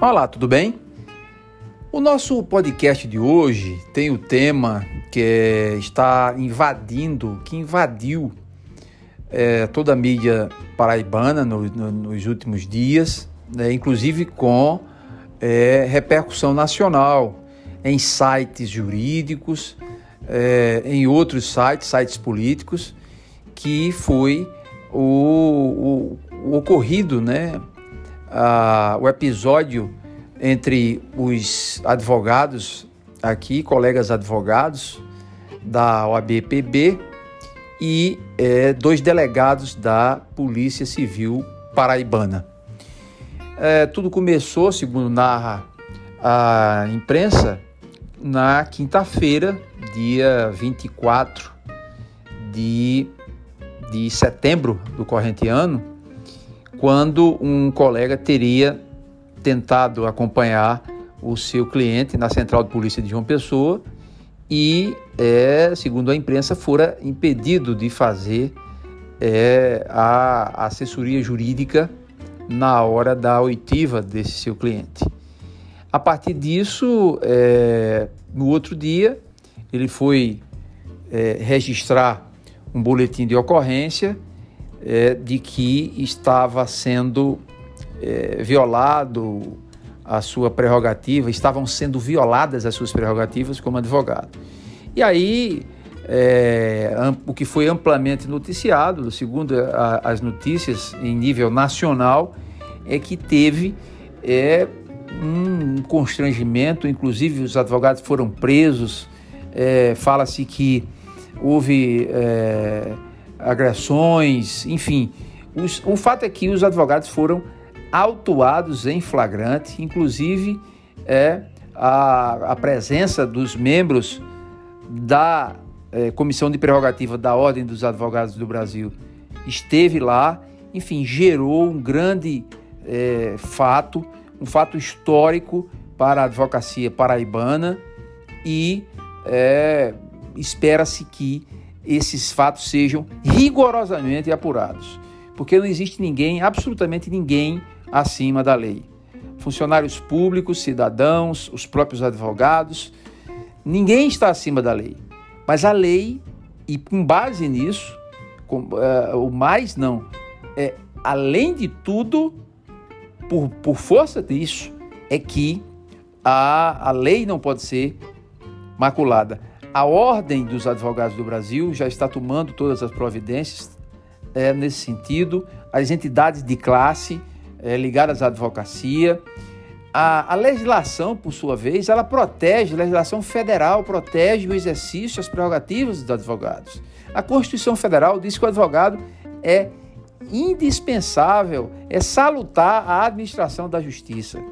Olá, tudo bem? O nosso podcast de hoje tem o tema que é, está invadindo, que invadiu é, toda a mídia paraibana no, no, nos últimos dias, né, inclusive com é, repercussão nacional em sites jurídicos, é, em outros sites, sites políticos, que foi o, o, o ocorrido, né, ah, o episódio entre os advogados aqui, colegas advogados da OABPB e é, dois delegados da Polícia Civil Paraibana. É, tudo começou, segundo narra a imprensa, na quinta-feira, dia 24 de, de setembro do corrente ano, quando um colega teria tentado acompanhar o seu cliente na central de polícia de João Pessoa e, é, segundo a imprensa, fora impedido de fazer é, a assessoria jurídica na hora da oitiva desse seu cliente. A partir disso, é, no outro dia, ele foi é, registrar um boletim de ocorrência é, de que estava sendo é, violado a sua prerrogativa, estavam sendo violadas as suas prerrogativas como advogado. E aí, é, o que foi amplamente noticiado, segundo a, as notícias em nível nacional, é que teve é, um constrangimento, inclusive os advogados foram presos, é, fala-se que houve é, agressões, enfim. Os, o fato é que os advogados foram autuados em flagrante, inclusive é, a, a presença dos membros da é, Comissão de Prerrogativa da Ordem dos Advogados do Brasil esteve lá, enfim, gerou um grande é, fato, um fato histórico para a advocacia paraibana e é, espera-se que esses fatos sejam rigorosamente apurados, porque não existe ninguém, absolutamente ninguém, acima da lei. Funcionários públicos, cidadãos, os próprios advogados, ninguém está acima da lei. Mas a lei, e com base nisso, com, uh, o mais não, é além de tudo, por, por força disso, é que a, a lei não pode ser maculada. A Ordem dos Advogados do Brasil já está tomando todas as providências é, nesse sentido. As entidades de classe é, ligadas à advocacia. A, a, legislação, por sua vez, ela protege, a legislação federal protege o exercício, as prerrogativas dos advogados. A Constituição Federal diz que o advogado é indispensável, é salutar a administração da justiça.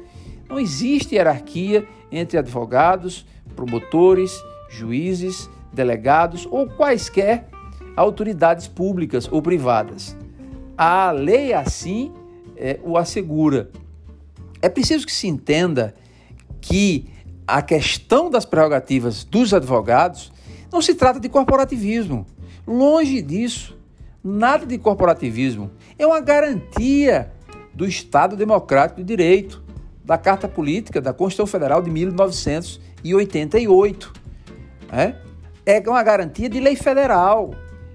Não existe hierarquia entre advogados, promotores, juízes, delegados ou quaisquer autoridades públicas ou privadas. A lei assim é, o assegura. É preciso que se entenda que a questão das prerrogativas dos advogados não se trata de corporativismo. Longe disso. Nada de corporativismo. É uma garantia do Estado Democrático de Direito, da Carta Política da Constituição Federal de 1988. É, é uma garantia de lei federal.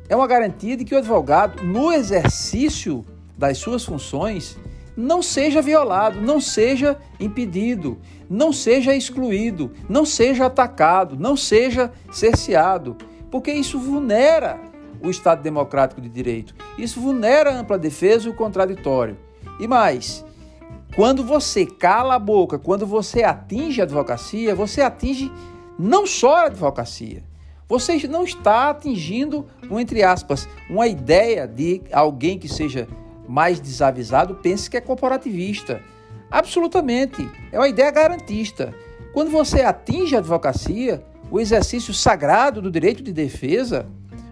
É uma garantia de que o advogado, no exercício das suas funções não seja violado, não seja impedido, não seja excluído, não seja atacado, não seja cerceado, porque isso vulnera o Estado Democrático de Direito, isso vulnera a ampla defesa e o contraditório. E mais, quando você cala a boca, quando você atinge a advocacia, você atinge não só a advocacia, você não está atingindo, um, entre aspas, uma ideia de alguém que seja mais desavisado pense que é corporativista. Absolutamente. É uma ideia garantista. Quando você atinge a advocacia, o exercício sagrado do direito de defesa,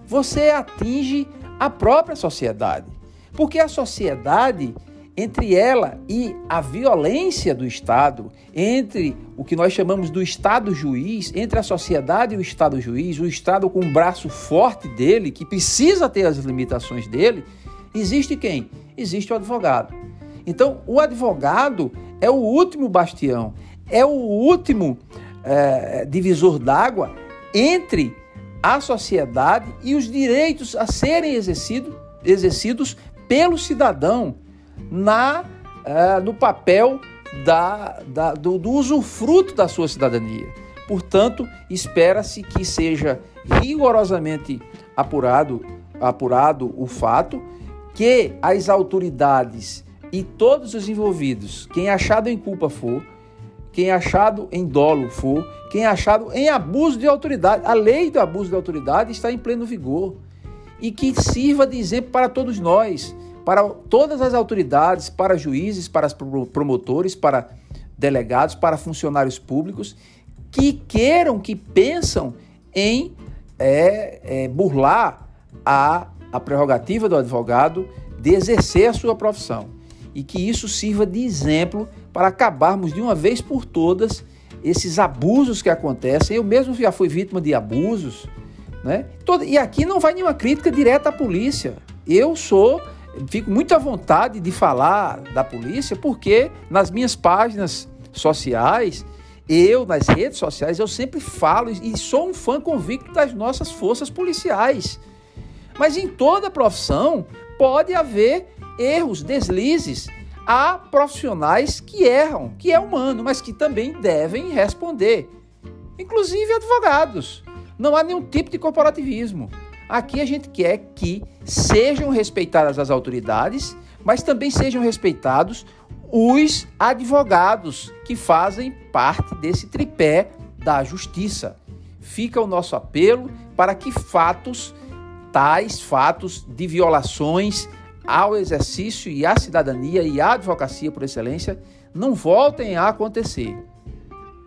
você atinge a própria sociedade. Porque a sociedade, entre ela e a violência do Estado, entre o que nós chamamos do Estado juiz, entre a sociedade e o Estado juiz, o Estado com um braço forte dele, que precisa ter as limitações dele, Existe quem? Existe o advogado. Então, o advogado é o último bastião, é o último é, divisor d'água entre a sociedade e os direitos a serem exercido, exercidos pelo cidadão na, é, no papel da, da, do, do usufruto da sua cidadania. Portanto, espera-se que seja rigorosamente apurado, apurado o fato que as autoridades e todos os envolvidos, quem achado em culpa for, quem achado em dolo for, quem achado em abuso de autoridade, a lei do abuso de autoridade está em pleno vigor e que sirva de exemplo para todos nós, para todas as autoridades, para juízes, para promotores, para delegados, para funcionários públicos que queiram, que pensam em é, é, burlar a, a prerrogativa do advogado de exercer a sua profissão e que isso sirva de exemplo para acabarmos de uma vez por todas esses abusos que acontecem. Eu mesmo já fui vítima de abusos, né? E aqui não vai nenhuma crítica direta à polícia. Eu sou, fico muito à vontade de falar da polícia porque nas minhas páginas sociais, eu nas redes sociais, eu sempre falo e sou um fã convicto das nossas forças policiais. Mas em toda profissão pode haver erros, deslizes. Há profissionais que erram, que é humano, mas que também devem responder. Inclusive advogados. Não há nenhum tipo de corporativismo. Aqui a gente quer que sejam respeitadas as autoridades, mas também sejam respeitados os advogados que fazem parte desse tripé da justiça. Fica o nosso apelo para que fatos, tais fatos de violações ao exercício e à cidadania e à advocacia por excelência não voltem a acontecer.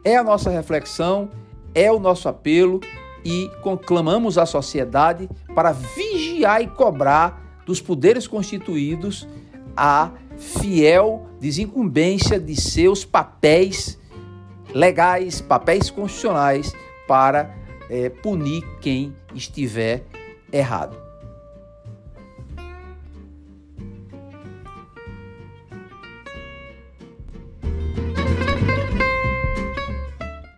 É a nossa reflexão, é o nosso apelo e conclamamos a sociedade para vigiar e cobrar dos poderes constituídos a fiel desincumbência de seus papéis legais, papéis constitucionais para é, punir quem estiver errado.